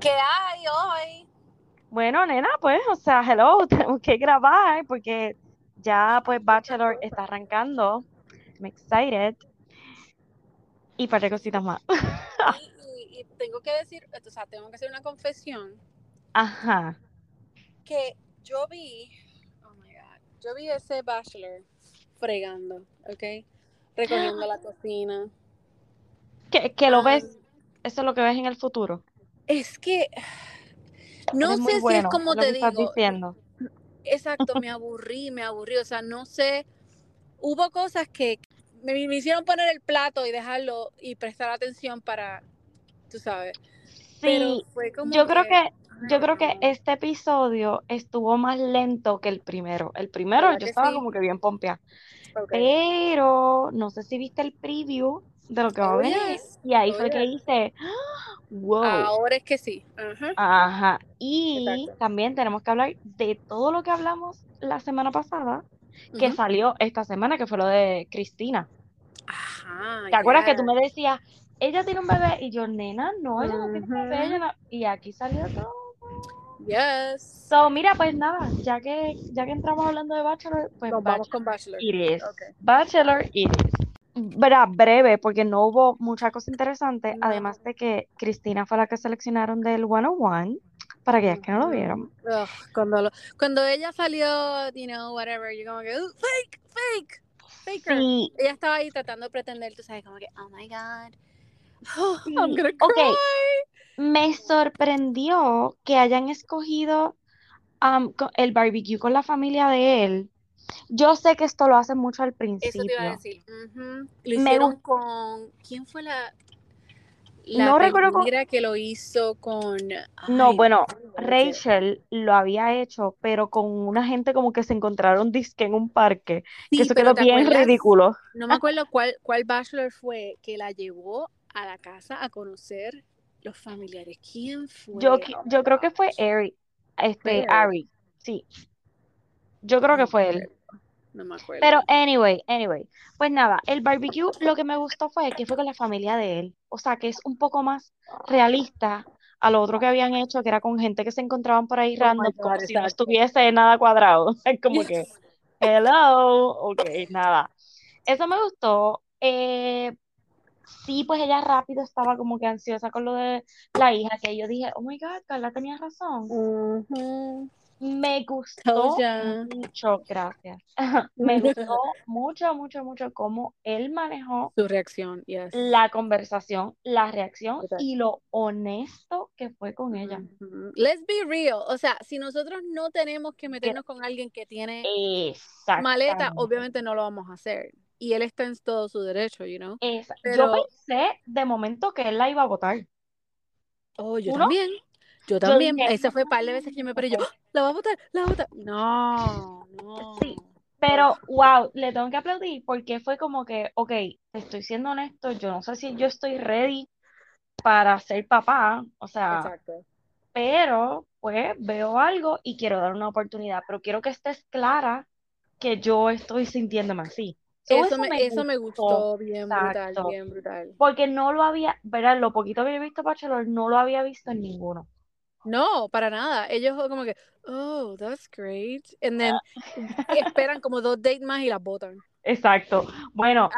¿Qué hay hoy? Bueno, nena, pues, o sea, hello, tenemos que grabar porque ya, pues, Bachelor está arrancando. I'm excited. Y para cositas más. Y, y- y tengo que decir, o sea, tengo que hacer una confesión Ajá. que yo vi, oh my god, yo vi ese bachelor fregando, ¿ok? Recogiendo la cocina. Que, que lo ves, eso es lo que ves en el futuro. Es que no sé si es como te digo, diciendo. exacto, me aburrí, me aburrí, o sea, no sé, hubo cosas que me, me hicieron poner el plato y dejarlo y prestar atención para, tú sabes, pero Sí, fue como yo creo que, yo creo que este episodio estuvo más lento que el primero. El primero ¿verdad yo estaba sí? como que bien pompeada. Ok. Pero no sé si viste el preview de lo que va a venir. yes. Y ahí Oh, fue que hice, ¡ah! Wow. Ahora es que sí. Ajá. Ajá. Y Exacto. también tenemos que hablar de todo lo que hablamos la semana pasada, que salió esta semana, que fue lo de Cristina. Ajá, ¿Te acuerdas que tú me decías, ella tiene un bebé? Y yo, nena, no, ella no tiene un bebé. ella Ujú. no-". Y aquí salió todo. Yes. So, mira, pues nada, ya que, ya que entramos hablando de Bachelor, pues Nos vamos con Bachelor Bachelor. it is. Ok. Bachelor it is. Breve, porque no hubo mucha cosa interesante, No. además de que Cristina fue la que seleccionaron del 101, para aquellas que no lo vieron. Ugh, cuando, lo- cuando ella salió, you know, whatever, yo como que, "Uh, fake, fake, faker. Sí, Ella estaba ahí tratando de pretender, tú sabes, como que, oh my god, sí, I'm gonna cry. me sorprendió que hayan escogido co- el barbecue con la familia de él. Yo sé que esto lo hacen mucho al Eso te iba a principio. decir. Lo Me hicieron con, ¿quién fue la, la no recuerdo con, que lo hizo con, no, bueno? Rachel lo había hecho, pero con una gente como que se encontraron disque en un parque, que eso quedó ¿te bien acuerdas? ridículo. No me acuerdo cuál, cuál bachelor fue que la llevó a la casa a conocer los familiares. ¿Quién Yo, fue? my yo creo que fue Fue este. Ari, sí, yo creo que fue él. No me acuerdo. Pero anyway, anyway, pues nada, el barbecue lo que me gustó fue que fue con la familia de él, o sea, que es un poco más realista a lo otro que habían hecho, que era con gente que se encontraban por ahí Oh random, como si no estuviese nada cuadrado, es como que, hello, ok, nada, eso me gustó, eh, sí, pues ella rápido estaba como que ansiosa con lo de la hija, que yo dije, oh my God, Carla tenía razón, Ujú. Me Told gustó mucho, gracias. Me gustó mucho, mucho, mucho cómo él manejó Su reacción, yes. la conversación, la reacción y lo honesto que fue con ella. Let's be real. O sea, si nosotros no tenemos que meternos con alguien que tiene maleta, obviamente no lo vamos a hacer. Y él está en todo su derecho, you know. Yo pensé de momento que él la iba a votar. oh, yo también. Yo también. Ese fue un par de veces que yo me paré yo, "Ah, la va a votar, la va a votar. No, sí, no. pero Ugh. wow, le tengo que aplaudir porque fue como que, ok, te estoy siendo honesto, yo no sé si yo estoy ready para ser papá, o sea, Exacto. pero pues veo algo y quiero dar una oportunidad, pero quiero que estés clara que yo estoy sintiéndome así. So, Eso eso me, me eso me gustó, bien brutal, bien brutal. porque no lo había, ¿verdad? Lo poquito que había visto Bachelor no lo había visto en ninguno. No, para nada. Ellos como que, oh, that's great. And then esperan como dos dates más y las votan. Exacto. Bueno,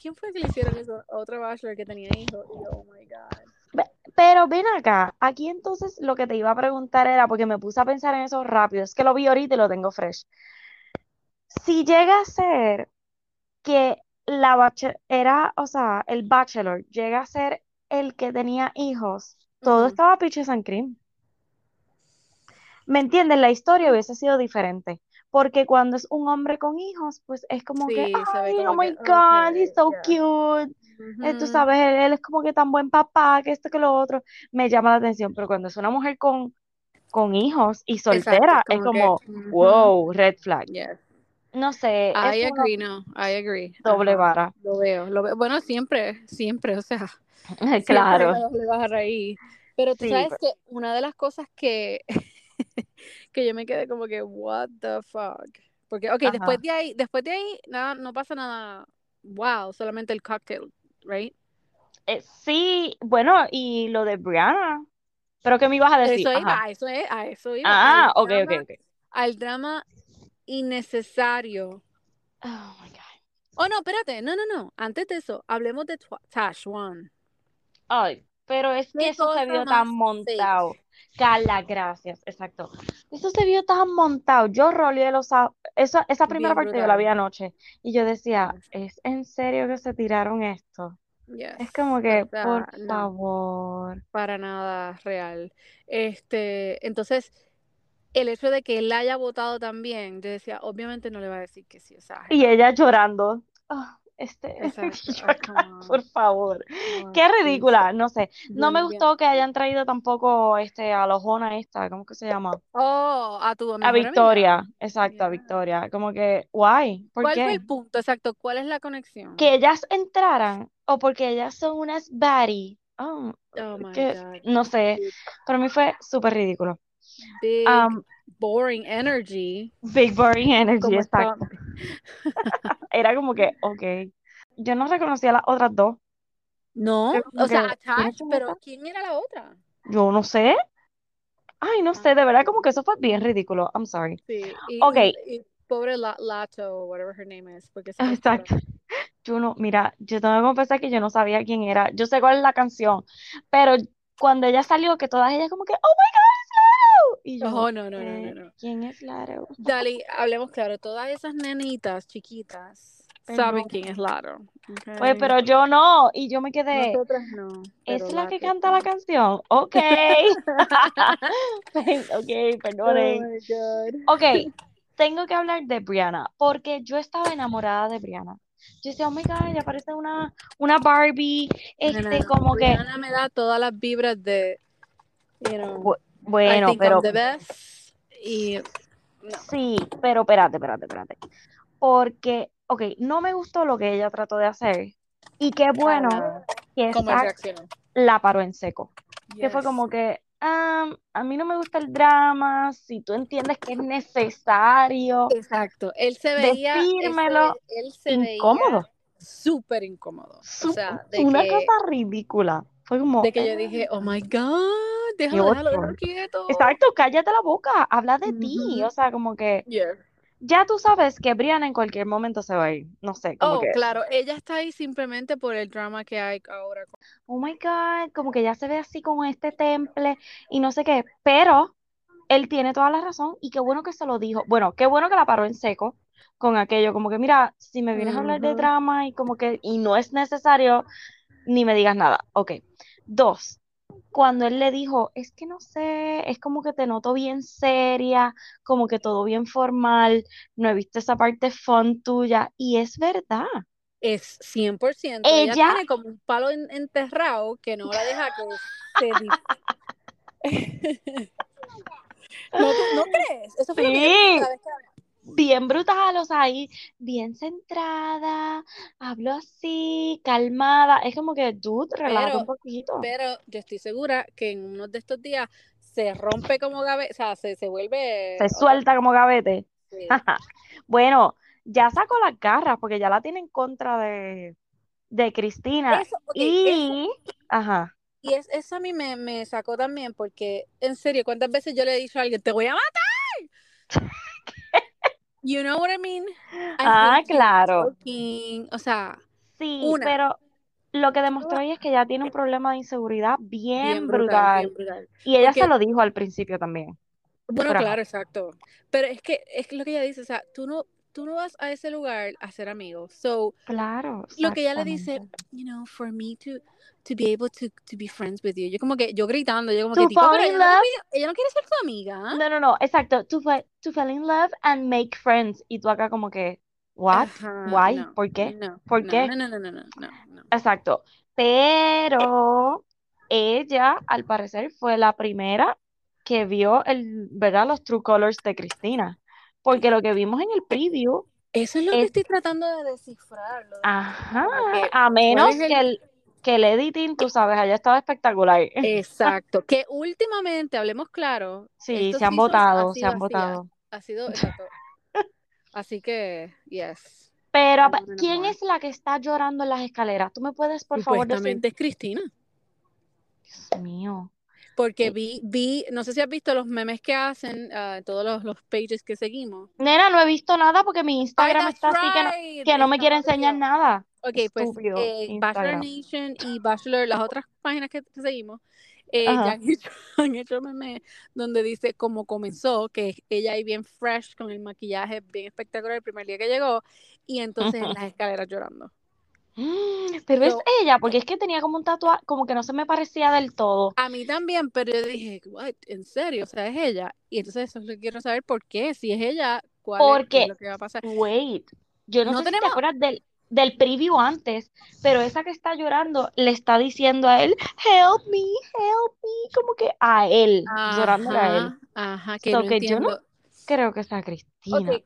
¿Quién fue que le hicieron eso? A Otro bachelor que tenía hijos. Y yo, oh my God. Pero ven acá, aquí entonces lo que te iba a preguntar era, porque me puse a pensar en eso rápido, es que lo vi ahorita y lo tengo fresh. Si llega a ser que la bache- era, o sea, el bachelor llega a ser el que tenía hijos, todo estaba peaches and cream. ¿Me entiendes? La historia hubiese sido diferente. Porque cuando es un hombre con hijos, pues es como que, Sí, ve ay, oh como my que, God, he's okay, so yeah. cute. Eh, tú Ujú. sabes, él, él es como que tan buen papá, que esto, que lo otro, me llama la atención. Pero cuando es una mujer con, con hijos y Exacto, soltera, es es como que, como, ujú, wow, red flag. yes. No sé, es I una agree, no, I agree. doble vara. lo veo, lo veo. Bueno, siempre, siempre, o sea, siempre Claro, la doble vara ahí. Pero tú sí, sabes pero- que una de las cosas que, que yo me quedé como que, what the fuck. Porque, ok, ajá. después de ahí, después de ahí, nada, no pasa nada, wow, solamente el cocktail, right? Eh, sí, bueno, y lo de Brianna, Pero ¿qué me ibas a decir? Eso iba, Ajá. a eso, es, a eso iba. Ah, al ok, ok, drama- ok. Al drama innecesario. Oh my God. Oh, no, espérate. No, no, no. Antes de eso, hablemos de Tashwan. Ay, pero es que eso se vio tan fake. Carla, gracias, exacto. Eso se vio tan montado. Yo roleé los esa, esa primera Bien parte yo la vi anoche y yo decía. ¿es en serio que se tiraron esto? Es como que, por no. favor. para nada real. Este, entonces, el hecho de que él la haya votado también, yo decía, obviamente no le va a decir que sí, o sea, Y ella llorando. Ah, este, acá, por favor. Qué ridícula, no sé. No me gustó que hayan traído tampoco este a la Ojona esta, ¿cómo que se llama? Oh, a tu A amiga. Victoria, exacto, a. Victoria. Como que, guay, ¿por ¿Cuál fue qué? el punto? Exacto, ¿cuál es la conexión? Que ellas entraran o porque ellas son unas baddie. Oh, Oh my que God. no sé, para mí fue súper ridículo. big Um, boring energy. Big Boring Energy, exacto. Era como que, ok. Yo no reconocía las otras dos. No, o sea, que, ¿quiénes attached, son pero? ¿quién era la otra? Yo no sé. Ay, no Ah, sé, de verdad como que eso fue bien ridículo. I'm sorry. sí, y, Ok, y, y pobre La- Lato, whatever her name is, porque exacto. Yo no, mira, yo tengo que confesar que yo no sabía quién era. Yo sé cuál es la canción, pero cuando ella salió, que todas ellas como que, oh my God. Y yo, Oh, no, no, no, eh, no, no. ¿quién es Laro? Dali, hablemos claro, todas esas nenitas chiquitas saben Perdón. quién es Laro, Oye, ¿ok? pero yo no, y yo me quedé, Nosotras no, ¿es la que canta la canción? Ok. Ok, Oh perdonen. God. Ok, tengo que hablar de Brianna, porque yo estaba enamorada de Brianna. Yo decía, oh my God, ella parece una, una Barbie, este, Nena, como que, Rihanna me da todas las vibras de, you know, I bueno, think pero I'm the best. Y no. sí, pero espérate, espérate, espérate. Porque, ok, no me gustó lo que ella trató de hacer, y qué bueno que la paró en seco. Que fue como que, "Ah, a mí no me gusta el drama, si tú entiendes que es necesario Exacto. Él se veía, él se, decírmelo, ve- él se veía incómodo. súper incómodo. O sea, de una que, cosa ridícula. Fue como, de que yo "Ah, dije, oh my God, qué déjalo, déjalo, déjalo quieto. Exacto, cállate la boca, habla de ti. O sea, como que Yeah. ya tú sabes que Brianna en cualquier momento se va a ir. No sé, como Oh, que, claro, ella está ahí simplemente por el drama que hay ahora. oh my God, como que ya se ve así con este temple y no sé qué. Pero él tiene toda la razón y qué bueno que se lo dijo. Bueno, qué bueno que la paró en seco con aquello, como que mira, si me vienes a hablar de drama y como que, y no es necesario, ni me digas nada. Ok. Dos, cuando él le dijo, es que no sé, es como que te noto bien seria, como que todo bien formal, no he visto esa parte fun tuya, y es verdad. Es 100%. Ella Ella, tiene como un palo en- enterrado que no la deja que se... ¿No, ¿No crees? Eso fue lo que yo sí, pensé cada vez que bien brutal, o sea, ahí, bien centrada, hablo así, calmada, es como que, dude, relájate un poquito. pero yo estoy segura que en uno de estos días se rompe como gabe, o sea, se, se vuelve Se suelta como gavete. sí. Bueno, ya sacó las garras porque ya la tiene en contra de, de Cristina. Eso, Y, ajá, y es, eso a mí me, me sacó también porque, en serio, ¿cuántas veces yo le he dicho a alguien, te voy a matar? You know what I mean? I ah, claro. O sea, Sí, una, pero lo que demostró ella es que ya tiene un problema de inseguridad bien bien brutal, bien brutal. brutal. Y ella se lo dijo al principio también. Bueno, Pero, claro, exacto. Pero es que es lo que ella dice, o sea, tú no, tú no vas a ese lugar a ser amigos. So, claro, lo que ella le dice, you know, for me to, to be able to, to be friends with you. Yo como que, yo gritando, yo como que, To tipo, fall in ella no, te love. ella no quiere ser tu amiga. No, no, no, exacto. To, to fall in love and make friends. Y tú acá como que, what? Why? no, ¿Por qué? no, ¿Por no, qué? no, no, no, no, no, no, no. Exacto. Pero ella, al parecer, fue la primera que vio el, ¿verdad? Los true colors de Cristina. Porque lo que vimos en el preview Eso es lo que es, estoy tratando de descifrar, de ajá, que, a ¿cuál menos que el...? que el editing, tú sabes, haya estado espectacular. Exacto, que últimamente, hablemos claro, Sí, se han votado, se han votado. ha sido, exacto. Así que, yes, Pero, ¿quién es la que está llorando en las escaleras? ¿Tú me puedes, por favor, decir? Es Cristina. Dios mío. Porque vi, vi, no sé si has visto los memes que hacen, ah, todos los, los pages que seguimos. Nena, no he visto nada porque mi Instagram está así que no, right, que no me quiere enseñar nada. Ok, pues eh, Bachelor. Nation y Bachelor, las otras páginas que seguimos, eh, ya han hecho, han hecho memes donde dice cómo comenzó, que ella ahí bien fresh, con el maquillaje bien espectacular el primer día que llegó, y entonces en las escaleras llorando. Mm, Pero es So, ella, porque es que tenía como un tatuaje, como que no se me parecía del todo. a mí también, pero yo dije, what, ¿en serio? O sea, es ella. Y entonces eso es quiero saber por qué. Si es ella, ¿cuál es, qué es Porque, lo que va a pasar? wait, yo no No sé si te tenemos, acuerdas del, del preview antes, pero esa que está llorando le está diciendo a él, help me, help me, como que a él, llorándole a él. ajá, ajá, que So no que yo no creo que sea Cristina,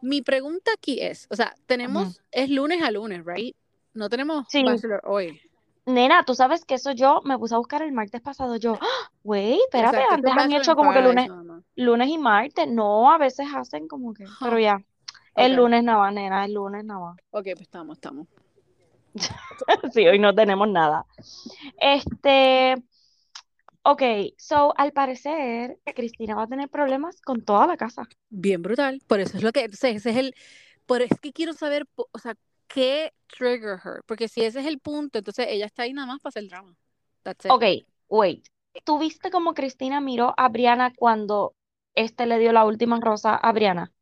mi pregunta aquí es, o sea, tenemos, es lunes a lunes, right? No tenemos Sí, Bachelor hoy. nena, tú sabes que eso yo me puse a buscar el martes pasado, yo, ¡ah! wait, espérate, Exacto, este antes es han hecho como que lunes, lunes y martes, no, a veces hacen como que, pero ya, el lunes nada nena, el lunes nada ok, pues estamos, estamos. Sí, hoy no tenemos nada. Este, ok, so al parecer Cristina va a tener problemas con toda la casa. Bien brutal. Por eso es lo que, entonces, ese es el, por es que quiero saber, o sea, qué trigger her. Porque si ese es el punto, entonces ella está ahí nada más para hacer drama. That's it. Ok, wait. ¿Tú viste cómo Cristina miró a Briana cuando este le dio la última rosa a Briana?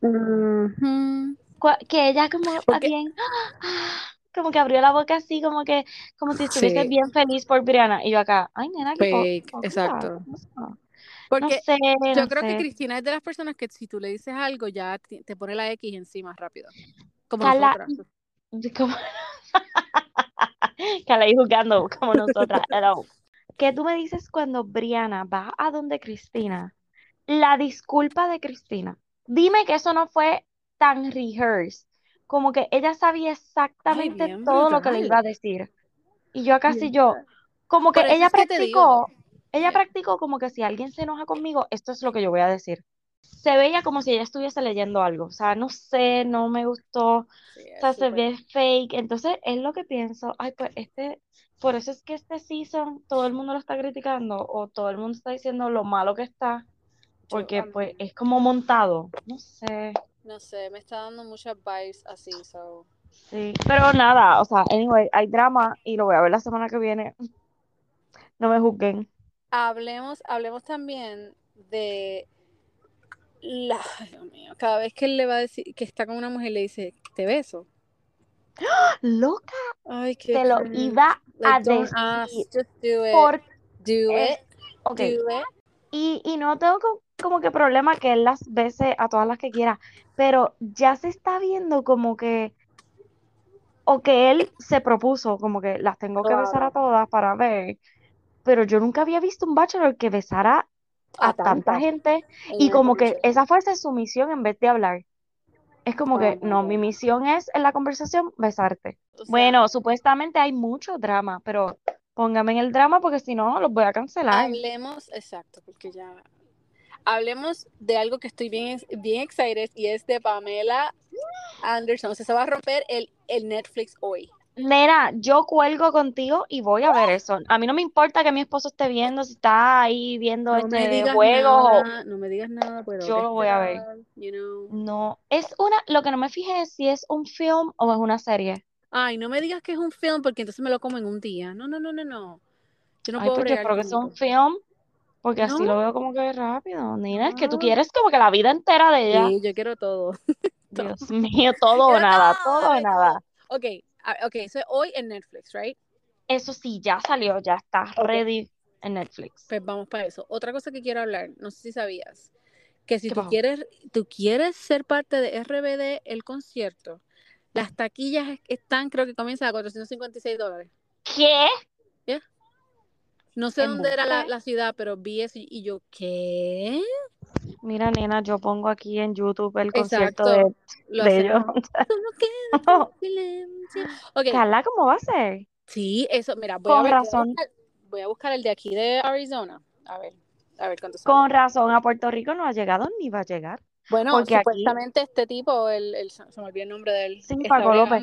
Ujú. Cua- Que ella como Porque, bien, como que abrió la boca así, como que, como si estuviese sí, bien feliz por Briana. Y yo acá, ay, nena, qué po- fake, hipócrita, exacto. ¿qué pasa? No Porque sé, yo no creo que sé. Cristina es de las personas que si tú le dices algo, ya te pone la X encima rápido. Como Carla, nosotras. como, jugando como nosotras. Hello. ¿Qué tú me dices cuando Briana va a donde Cristina? La disculpa de Cristina. Dime que eso no fue tan rehearsed. Como que ella sabía Ay, exactamente bien todo lo que le iba a decir. Y yo acá sí Bien yo, como que ella es que practicó, ella practicó como que si alguien se enoja conmigo, esto es lo que yo voy a decir. Se veía como si ella estuviese leyendo algo. O sea, no sé, no me gustó. sí, O sea, se ve fake. Entonces, es lo que pienso. Ay, pues este, por eso es que este season todo el mundo lo está criticando o todo el mundo está diciendo lo malo que está, porque pues es como montado. No sé. no sé, me está dando muchas vibes así, so. Sí. Pero nada, o sea, anyway, hay drama y lo voy a ver la semana que viene. No me juzguen. Hablemos, hablemos también de la, ay, Dios mío, cada vez que él le va a decir que está con una mujer le dice, te beso. Loca, Ay, qué te lo iba a Like, don't ask, decir. just do it. Por, Do es, it, ok. do it. Y, y no tengo co- como que problema que él las bese a todas las que quiera, pero ya se está viendo como que, o que él se propuso, como que las tengo que besar a todas para ver, pero yo nunca había visto un bachelor que besara A a tanta tanta gente en y como que esa fuese su misión en vez de hablar. Es como que, no, mi misión es en la conversación besarte. O sea, Bueno, supuestamente hay mucho drama, pero póngame en el drama porque si no, los voy a cancelar. hablemos, exacto, porque ya. Hablemos de algo que estoy bien, bien excited y es de Pamela Anderson. O sea, se va a romper el, el Netflix hoy. Nena, yo cuelgo contigo y voy a ver eso. A mí no me importa que mi esposo esté viendo, si está ahí viendo No este juego nada, no me digas nada, pero yo lo voy a ver. you know. No, es una, lo que no me fijé es si es un film o es una serie. Ay, no me digas que es un film porque entonces me lo como en un día. No, no, no, no, no. Yo no Ay, puedo pues yo bregar espero que con sea un film, porque así No, lo veo como que rápido. Nena, es que tú quieres como que la vida entera de ella. Sí, yo quiero todo. Dios mío, todo o nada, todo, o nada. Ok, ok, eso es hoy en Netflix, right? Eso sí, ya salió, ya está ready en Netflix. pues vamos para eso. Otra cosa que quiero hablar, no sé si sabías, que si ¿Qué tú pasó? quieres, tú quieres ser parte de RBD, el concierto, las taquillas es- están, creo que comienzan a 456 dólares. ¿Qué? ¿ya? No sé dónde era la, la ciudad, pero vi eso y, y yo, ¿qué? Mira, nena, yo pongo aquí en YouTube el concierto de, de ellos. hacemos. Solo queda tu silencio. Ok, Carla, ¿cómo va a ser? sí, eso, mira, voy a ver, voy a razón, buscar, voy a buscar el de aquí de Arizona. A ver, a ver cuánto sale. con razón, a Puerto Rico no ha llegado ni va a llegar. Bueno, Porque aquí, supuestamente este tipo, el, el- se me olvidó el nombre de él, sí, Paco López.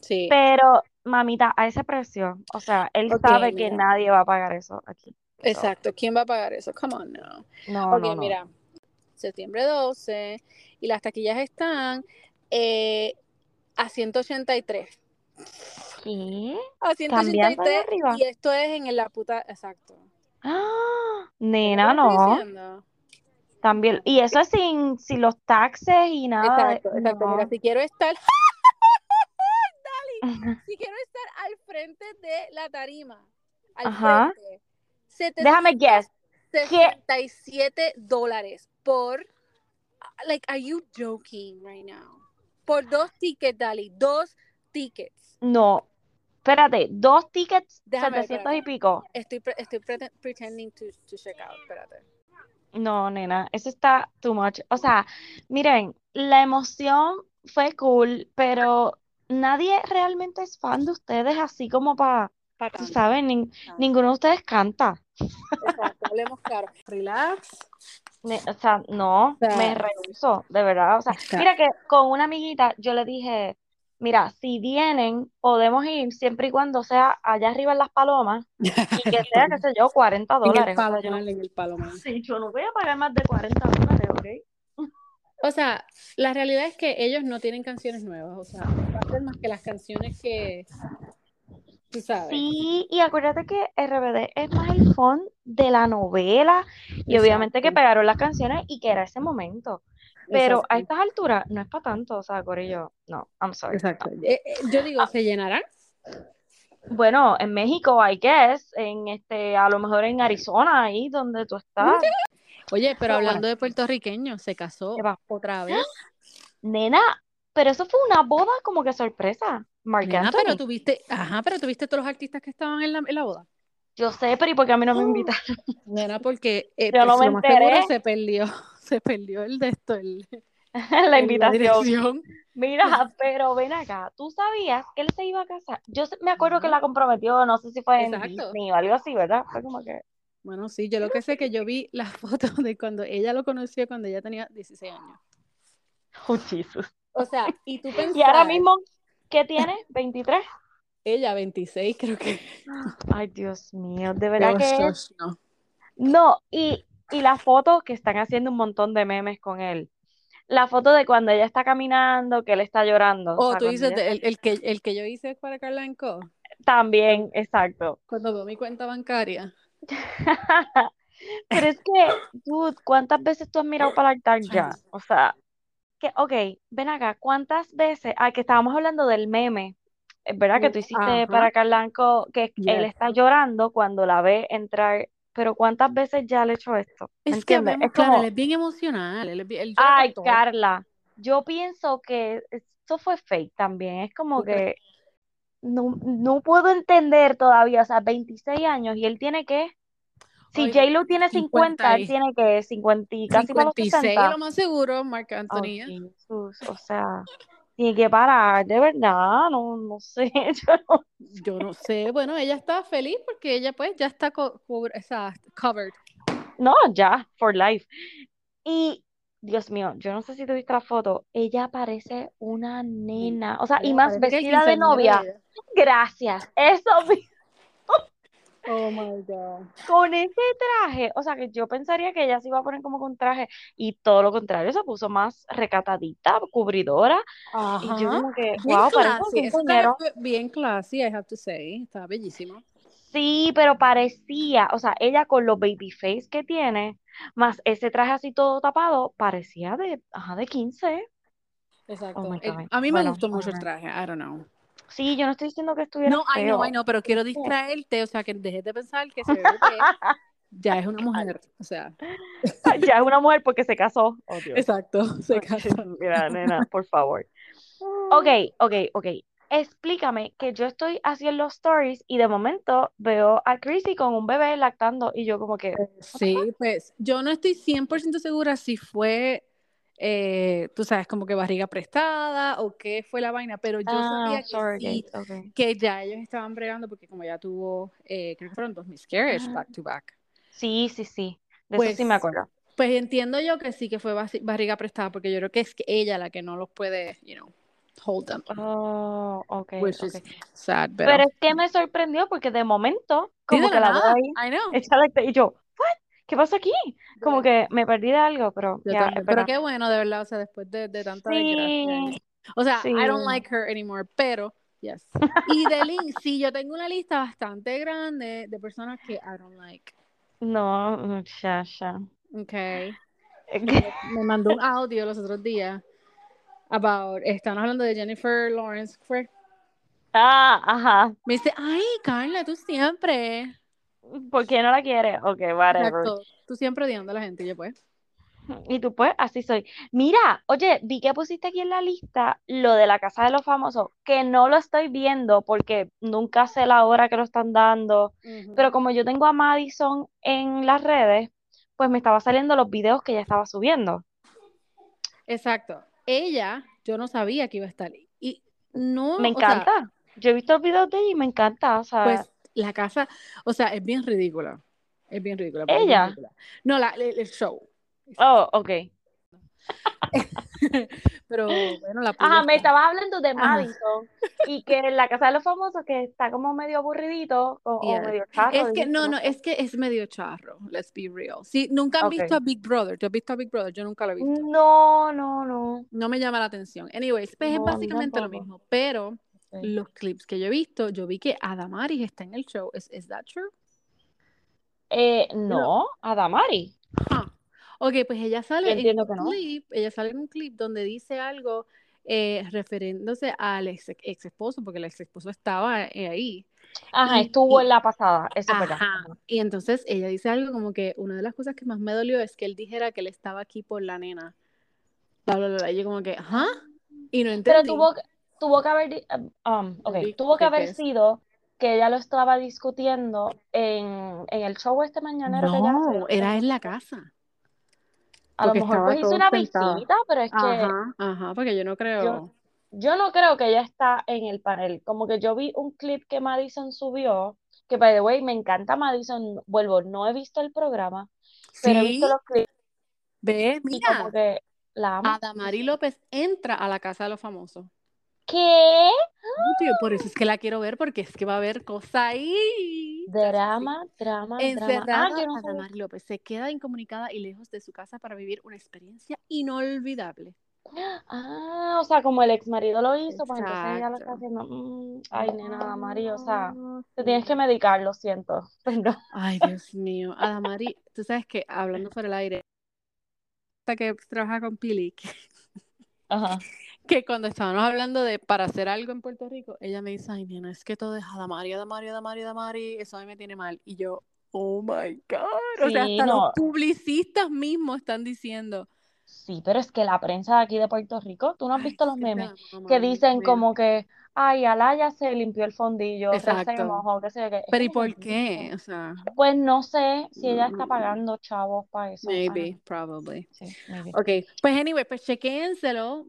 Sí, Pero mamita, a ese precio, o sea, él sabe que nadie va a pagar eso aquí. Exacto, ¿quién va a pagar eso? Come on, no. no, Ok, no, no. mira, septiembre 12 y las taquillas están eh, a 183. ¿Qué? A ¿Cambiando de 183 arriba? y esto es en la puta, exacto. ¡Ah! ¿Ves lo Nena, no. diciendo? También. Y eso es sin, sin los taxes y nada. Exacto, exacto. Mira, No. si quiero estar, Dali, si quiero estar al frente de la tarima, al Ajá. frente, Déjame guess. ¿Qué? 767 dólares por, like, are you joking right now? Por dos tickets, Dali, dos tickets. No. Espérate, dos tickets, Déjame ver, 700 y pico. Estoy, estoy prete- pretending to, to check out, espérate. No, nena, eso está too much. O sea, miren, la emoción fue cool, pero nadie realmente es fan de ustedes así como para, Pa' tú sabes, nin- ninguno de ustedes canta. Exacto, hablemos claro. Relax. Ne- O sea, no, O sea, me rehuso, de verdad. O sea, está- mira que con una amiguita yo le dije, mira, si vienen, podemos ir siempre y cuando sea allá arriba en Las Palomas y que sea, qué sé yo, 40 En el dólares. O sea, yo no, palomar, en el palomar. sí, yo no voy a pagar más de 40 dólares, ¿ok? O sea, la realidad es que ellos no tienen canciones nuevas, o sea, no hacen más que las canciones que tú sabes. Sí, y acuérdate que RBD es más el fun de la novela y obviamente que pegaron las canciones y que era ese momento. Pero a estas alturas no es para tanto, o sea, Corillo, no, I'm sorry. Exacto. Eh, eh, yo digo, ¿se llenarán? Bueno, en México, I guess, en este, a lo mejor en Arizona, ahí donde tú estás. Oye, pero hablando de puertorriqueños, se casó otra vez. Nena, pero eso fue una boda como que sorpresa. Marc Nena, pero Anthony. tuviste, ajá, pero tuviste todos los artistas que estaban en la, en la boda. Yo sé, pero ¿y por qué a mí no me invitaron? Nena, porque eh, Yo no pues, me lo más seguro enteré. se perdió, se perdió el de esto, el, La invitación. Mira, pero ven acá, ¿tú sabías que él se iba a casar? Yo me acuerdo que la comprometió, no sé si fue en exacto. Disney o algo así, ¿verdad? Fue como que, Bueno, sí, yo lo que sé que yo vi la foto de cuando ella lo conoció cuando ella tenía 16 años. oh, Jesus. O sea, y tú Y ahora mismo, ¿qué tiene? ¿23? ella 26 creo que. Ay, Dios mío, de verdad Dios, que es. Dios, no. No, y, y la foto que están haciendo un montón de memes con él. La foto de cuando ella está caminando, que él está llorando. O Oh, sea, tú dices ella el, el que, el que yo hice para Carla en Co, También, exacto. cuando veo mi cuenta bancaria. Pero es que, dude, ¿cuántas veces tú has mirado para altar ya? O sea, que, ok, ven acá, ¿cuántas veces? Ah, que estábamos hablando del meme, es verdad que tú hiciste Ajá, para Carlanco que él está llorando cuando la ve entrar, pero ¿cuántas veces ya le he hecho esto? ¿Me Es que entiendes? Es claro, él como, es bien emocional, él, es bien- él llora ay. Carla, yo pienso que esto fue fake también, es como que no, no puedo entender todavía, o sea, 26 años y él tiene que, si J-Lo tiene 50, 50 él tiene que 50 y casi para los 56 60. lo más seguro, Marc Anthony. Jesús, o sea, tiene que parar, de verdad, no, no sé, yo no Yo no sé, bueno, ella está feliz porque ella pues ya está co- covered. No, ya, for life. Y, Dios mío, yo no sé si tuviste la foto, ella parece una nena, o sea, y más vestida de novia. Gracias, eso mismo, Oh my God. con ese traje, o sea, que yo pensaría que ella se iba a poner como con traje, y todo lo contrario, se puso más recatadita, cubridora, y yo Ajá. como que, Bien wow, parece classy. Quinceañero. bien classy, I have to say. Está bellísimo. Sí, pero parecía, o sea, ella con los baby face que tiene, más ese traje así todo tapado, parecía de, ajá, de 15. Oh Exacto. God. a mí me Bueno, gustó mucho el ajá. traje, I don't know. Sí, yo no estoy diciendo que estuviera No, know, I feo. know, pero quiero distraerte, o sea, que dejes de pensar que se ve que ya es una mujer, o sea, Ya es una mujer porque se casó. Oh, Dios. exacto, se casó. Mira, nena, por favor. Ok, ok, ok. Explícame que yo estoy haciendo los stories y de momento veo a Chrissy con un bebé lactando y yo como que, Sí, pues yo no estoy 100% segura si fue, eh, tú sabes, como que barriga prestada o qué fue la vaina, pero yo ah, sabía que sí, surrogate, ok. que ya ellos estaban bregando porque como ya tuvo, eh, creo que fueron dos miscarriages Ah. back to back. Sí, sí, sí. De eso sí me Pues, acuerdo. pues entiendo yo que sí que fue barriga prestada porque yo creo que es que ella la que no los puede, you know. hold them. Oh, ok, Which ok. is sad, pero. Pero es que me sorprendió porque de momento, Sí, como de que la la ahí, I know. y yo. ¿Qué pasa aquí? Como Sí. que me perdí de algo, pero ya, Pero qué bueno, de verdad, o sea, después de, de tanta. Sí, O sea, I don't sí. like her anymore, pero, yes. Y de Lynn, sí, yo tengo una lista bastante grande de personas que I don't like. No, muchacha. Okay. Me, me mandó un audio los otros días about, están hablando de Jennifer Lawrence, fue. Ah, ajá. Me dice, ay, Carla, tú siempre. ¿Por qué no la quieres? Ok, whatever. Exacto. Tú siempre odiando a la gente, yo pues. Y tú pues, así soy. Mira, oye, vi que pusiste aquí en la lista lo de la Casa de los Famosos, que no lo estoy viendo porque nunca sé la hora que lo están dando, pero como yo tengo a Madison en las redes, pues me estaba saliendo los videos que ella estaba subiendo. Exacto. Ella, yo no sabía que iba a estar. Y no, Me o sea, encanta. Yo he visto los videos de ella y me encanta, o sea, pues la casa, o sea, es bien ridícula. Es bien ridícula. es ella. ridícula. No, la, el, el show. Oh, ok. Pero bueno, la Ajá, me está. estaba hablando de Ajá. Madison y que en la Casa de los Famosos que está como medio aburridito o, o Yes. medio charro, Es que no, no es que es medio charro. Let's be real. Sí, nunca han Ok. visto a Big Brother. ¿Tú has visto a Big Brother? Yo nunca lo he visto. No, no, no. No me llama la atención. Anyways, pues es No, mí básicamente lo mismo. Pero Sí. los clips que yo he visto, yo vi que Adamaris está en el show. ¿Es is that true? Eh, No. no, Adamari. Huh. Ok, pues ella sale en un no. clip, ella sale en un clip donde dice algo eh, refiriéndose al ex, ex esposo, porque el ex esposo estaba eh, ahí. Ajá, Y, estuvo y, en la pasada, eso ajá, y entonces ella dice algo como que una de las cosas que más me dolió es que él dijera que él estaba aquí por la nena. Bla, bla, bla. Y yo como que, ¿ajá? Y no Pero entendí. tuvo, que- tuvo que haber, di- um, tuvo que haber sido que ella lo estaba discutiendo en, en el show este mañanero que ella hace. No, que era en la casa, A lo mejor pues hizo una sentado. visita, pero es que Ajá, ajá, porque yo no creo. yo no creo que ella está en el panel. Como que yo vi un clip que Madison subió, que by the way, me encanta Madison, vuelvo, no he visto el programa, pero he visto Sí, los clips ve, y como mira, que la amo. Adamari López entra a la casa de los famosos. ¿Qué? Tío, por eso es que la quiero ver, porque es que va a haber cosa ahí. Drama, drama, drama. Ah, Encerrada, yo no. Adamari López se queda incomunicada y lejos de su casa para vivir una experiencia inolvidable. Ah, o sea, como el ex marido lo hizo, pues entonces ella lo está haciendo. Mm, ay, nena, Mari, o sea, Ah, te tienes que medicar, lo siento. Ay, Dios mío. Adamari, tú sabes que hablando fuera del aire, esta que trabaja con Pili, Ajá. Que cuando estábamos hablando de para hacer algo en Puerto Rico, ella me dice, ay, nena, es que todo es Adamari, Adamari, Adamari, Adamari, eso a mí me tiene mal. Y yo, oh my God. O sea, hasta los publicistas mismos están diciendo, sí, pero es que la prensa de aquí de Puerto Rico, tú no has visto los memes que dicen mira. como que, ay, Alaya se limpió el fondillo, Rey se Exacto. mojó, qué sé yo qué. Es Pero ¿y por ¿qué? O sea, Pues no sé si ella está mm, pagando chavos para eso. Maybe, probably. Sí, maybe. Ok, pues anyway, pues chequéenselo.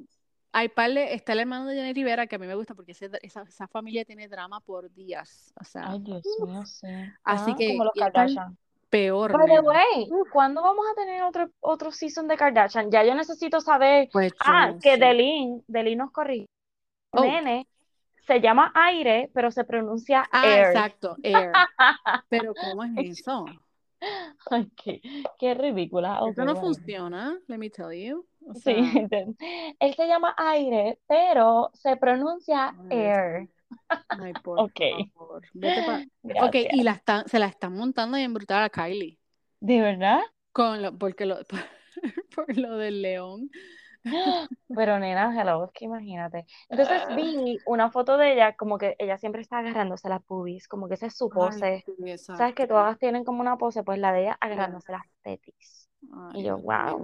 Hay par de- está el hermano de Jenny Rivera que a mí me gusta porque ese- esa, esa familia tiene drama por días. O sea, Ay, Dios mío, sí. Así Está que, como los Kardashian. peor, By the way, Uf, ¿cuándo vamos a tener otro, otro season de Kardashian? Ya yo necesito saber. pues Ah, que. Delin, Delin nos corrigió. Oh, Nene se llama aire, pero se pronuncia ah, air. exacto, Air. Pero ¿cómo es eso? Ay, qué, qué ridícula. Eso no funciona, let me tell you. O Sí, sea, él se llama aire, pero se pronuncia ay, air. Ay, por Ok, favor. Vete pa... Ok, gracias. y la están, se la están montando y en brutal a Kylie. ¿De verdad? Con lo, porque lo, por lo del león. Pero nena, hello, es que imagínate. Entonces Ah, vi una foto de ella, como que ella siempre está agarrándose las boobies, como que esa es su Ay, pose. sí, Sabes que todas tienen como una pose, pues la de ella agarrándose las tetis. Y yo, wow,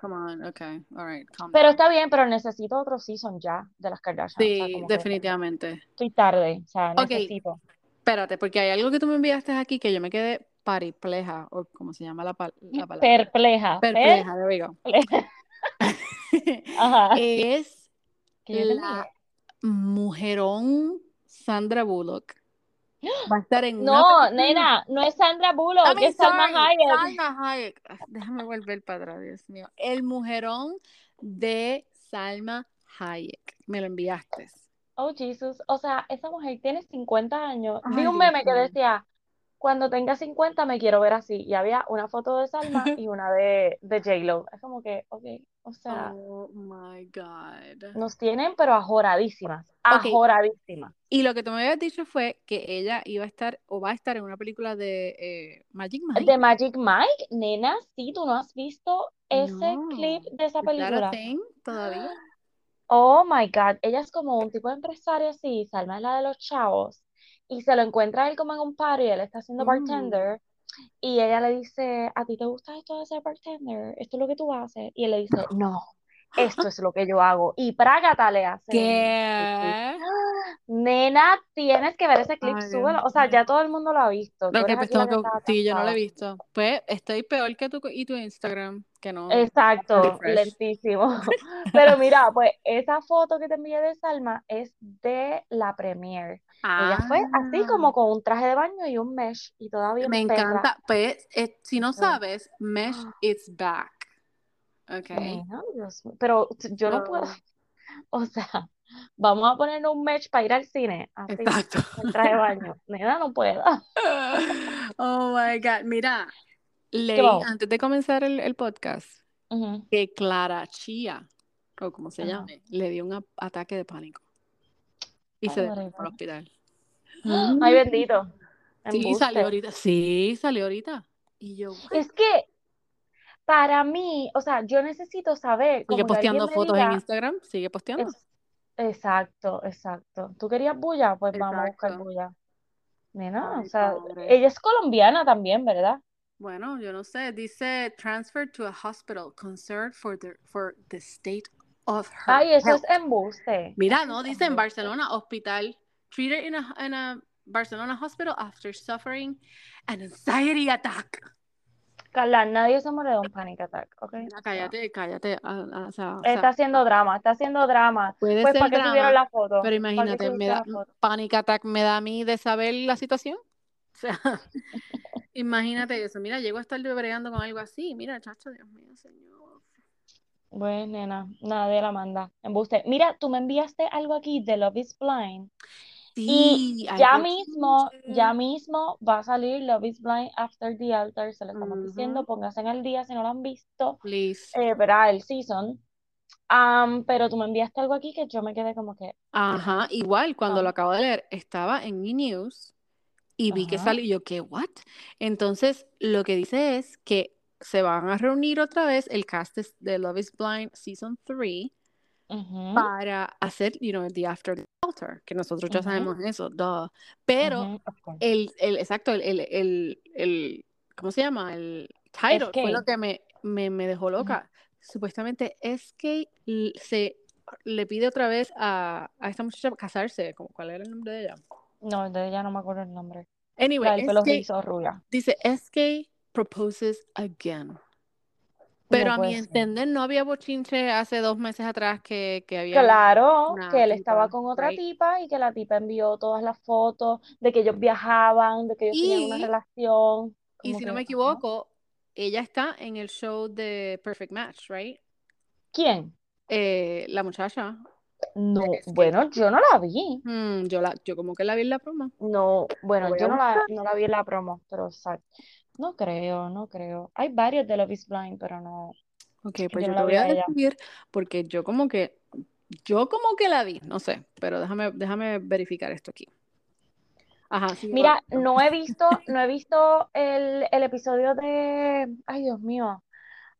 come on, okay, all right, calm Pero down. está bien, pero necesito otro season ya de las Kardashian. O sea, Sí, que definitivamente. estoy tarde, o sea, Ok, necesito. espérate, porque hay algo que tú me enviaste aquí que yo me quedé paripleja, o como se llama la, pal- la palabra. Perpleja, Perpleja, there we go. perpleja. Ajá. Es la mujerón Sandra Bullock. Va a estar en No, nena, no es Sandra Bullock, es Salma Hayek. Salma Hayek. Ah, Déjame volver para atrás, Dios mío. El mujerón de Salma Hayek. Me lo enviaste. Oh, Jesus. O sea, esa mujer tiene 50 años. Vi un Dios meme que decía, cuando tenga 50 me quiero ver así. Y había una foto de Salma y una de, de J-Lo. Es como que, ok, o sea, Oh my God. nos tienen pero ajoradísimas. Ajoradísimas. Y lo que tú me habías dicho fue que ella iba a estar o va a estar en una película de eh, Magic Mike. De Magic Mike, nena, sí, tú no has visto ese No. clip de esa ¿Is that a película. thing todavía? Oh my God, ella es como un tipo de empresario así, Salma es la de los chavos, y se lo encuentra él como en un party, él está haciendo Mm. bartender, y ella le dice, ¿a ti te gusta esto de ser bartender? ¿Esto es lo que tú haces? Y él le dice, no, esto es lo que yo hago, y prágata le hace. ¿Qué? Nena, tienes que ver ese clip, Ay, súbelo, o sea, ya todo el mundo lo ha visto, Ok, eres pues tengo que que... Sí, yo no lo he visto. Pues estoy peor que tú y tu Instagram, que no... Exacto, lentísimo. Pero mira, pues esa foto que te envié de Salma es de la premiere. Ella fue así Ah. como con un traje de baño y un mesh y todavía Me perra. encanta. Pues, eh, si no Ujú. sabes, Mesh it's back. Ok. Nena, Dios mío, Pero yo no puedo, o sea, vamos a poner un mesh para ir al cine, así, Exacto. con traje de baño. Nena, no puedo. Oh my God. Mira, leí antes de comenzar el, el podcast que Clara Chía, o como se Ajá. llame, le dio un ataque de pánico y se madre desmayó al hospital. Ay, bendito. Sí, Embuste. salió ahorita. Sí, salió ahorita. Y yo, Es que para mí, o sea, yo necesito saber, sigue posteando fotos en Instagram, sigue posteando. Es- exacto, exacto. ¿Tú querías bulla? Pues vamos a buscar bulla. Nena, Ay, o sea, ella es colombiana también, ¿verdad? Bueno, yo no sé, dice transfer to a hospital concerned for the, for the state of her Ay, eso es embuste. Mira, no, dice en. Barcelona, hospital, treated in a, in a Barcelona hospital after suffering an anxiety attack. Carla, nadie se muere de un panic attack, ¿ok? Cállate, cállate. ah, ah, o sea, o sea, está haciendo drama, está haciendo drama. puede Pues, ser ¿para drama, subieron la foto? pero ¿Para qué imagínate, me da panic attack me da a mí de saber la situación. O sea, imagínate eso. Mira, llego a estar bregando con algo así. Mira, chacho, Dios mío, señor. Bueno, nena, nadie la manda. Embuste. Mira, tú me enviaste algo aquí de Love is Blind. Y Sí, hay ya mismo, ya mismo va a salir Love is Blind After the Altar, se lo estamos diciendo, Ujú. pónganse en el día si no lo han visto, Please. eh, verá el season. Am, pero tú me enviaste algo aquí que yo me quedé como que, Ajá, igual cuando Ah. lo acabo de leer, estaba en mi news y vi que salió y yo, ¿qué? ¿What? Entonces, lo que dice es que se van a reunir otra vez el cast es- de Love is Blind Season 3 ujú, para hacer, you know, the After the Altar, que nosotros ya sabemos eso, duh. Pero el, el, exacto, el, el, el, el- ¿cómo se llama? El title fue lo que me, me, me dejó loca. Supuestamente es que se le pide otra vez a, a esta muchacha casarse. ¿Cómo- ¿Cuál era el nombre de ella? No, de ella no me acuerdo el nombre. Anyway, La pelo SK, rizo, rubia. dice SK proposes again. Pero No a mi ser. entender no había bochinche hace dos meses atrás que, que había Claro, una que él estaba con otra right? tipa y que la tipa envió todas las fotos de que ellos viajaban, de que ellos tenían una relación. y si que, no me equivoco, ella está en el show de Perfect Match, right? ¿Quién? Eh, la muchacha. No, bueno, yo no la vi. Mm, yo la, yo como que la vi en la promo. No, bueno, yo no la, no la vi en la promo, pero exacto. No creo, no creo. Hay varios de Love is Blind, pero no, Ok, pues yo la voy a decir porque yo como que, yo como que la vi, no sé, pero déjame, déjame verificar esto aquí. Ajá, sigue Mira, no he visto, no he visto el, el episodio de, ay Dios mío,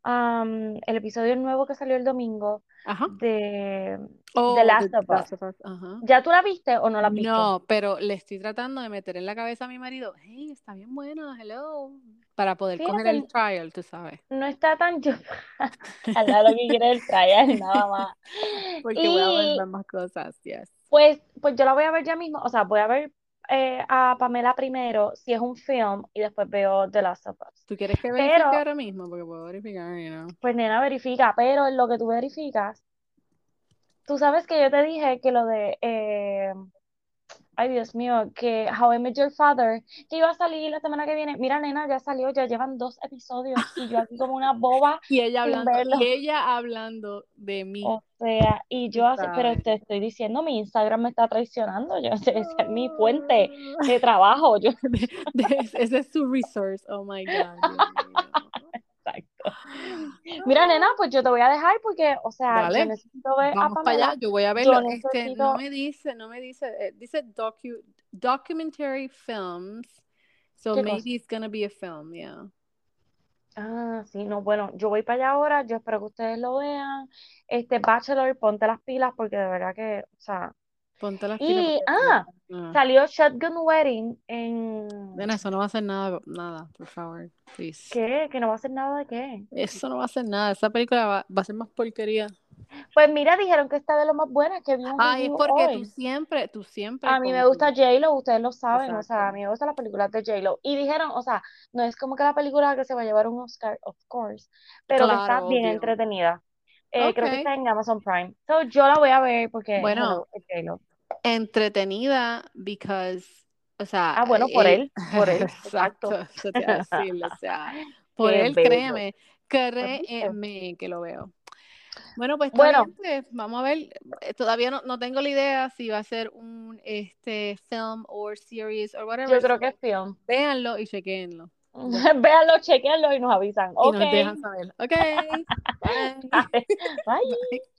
el episodio nuevo que salió el domingo Ajá. de Oh, The Last of Last Us. of Us, ajá. ¿Ya tú la viste o no la has visto? No, pero le estoy tratando de meter en la cabeza a mi marido, hey, está bien buena, hello, para poder coger el Fíjate, trial, tú sabes, no está tan yo. Carla lo que quiere el trial, nada más. porque voy a ver más cosas, yes. pues, pues yo la voy a ver ya mismo, o sea, voy a ver eh, a Pamela primero, si es un film, y después veo The Last of Us. ¿Tú quieres que verifique Pero, ahora mismo? Porque puedo verificar, you know. pues nena, verifica, pero en lo que tú verificas, tú sabes que yo te dije que lo de, eh, ay Dios mío, que How I Met Your Father, que iba a salir la semana que viene. Mira, nena, ya salió, ya llevan dos episodios y yo aquí como una boba. Y ella hablando, verlo. y ella hablando de mí. O sea, y yo así, pero te estoy diciendo, mi Instagram me está traicionando, yo, esa es mi fuente de trabajo, yo, ese es su resource. Oh my God. Mira, nena, pues yo te voy a dejar porque, o sea, Dale, yo necesito ver a Vamos para allá, yo voy a verlo. Este, no me dice, no me dice, eh, dice docu documentary films. So ¿qué maybe cosa? it's gonna be a film, yeah. Ah, sí, no, bueno, yo voy para allá ahora, yo espero que ustedes lo vean. Este, Bachelor, ponte las pilas porque de verdad que, o sea, Ponte las y, ah, ah. salió Shotgun Wedding en, Nena, eso no va a hacer nada, nada, por favor, please. ¿qué? Que no va a hacer nada de qué. Eso no va a hacer nada. Esa película va, va a ser más porquería. Pues mira, dijeron que está de lo más buena, que vi un Ay, es porque tú hoy. siempre, tú siempre A mí me gusta tu- J-Lo, ustedes lo saben, o sea, a Exacto. mí me gustan las películas de J-Lo. Y dijeron, o sea, no es como que la película que se va a llevar un Oscar, of course, pero que está Claro, bien obvio. entretenida. Eh, creo que está en Amazon Prime. So, yo la voy a ver porque, Bueno, hello, entretenida because, o sea, Ah, bueno, por eh, él, por él, exacto. decir, o sea, por Qué él, bello. créeme, créeme que lo veo. Bueno, pues Bueno, bien, pues vamos a ver. Eh, Todavía no, no tengo la idea si va a ser un este film o series o yo whatever. creo so que es film. véanlo y chequenlo. Véanlo, chequenlo y nos avisan. Y Ok. nos dejan saber. Ok. Bye. Bye. Bye.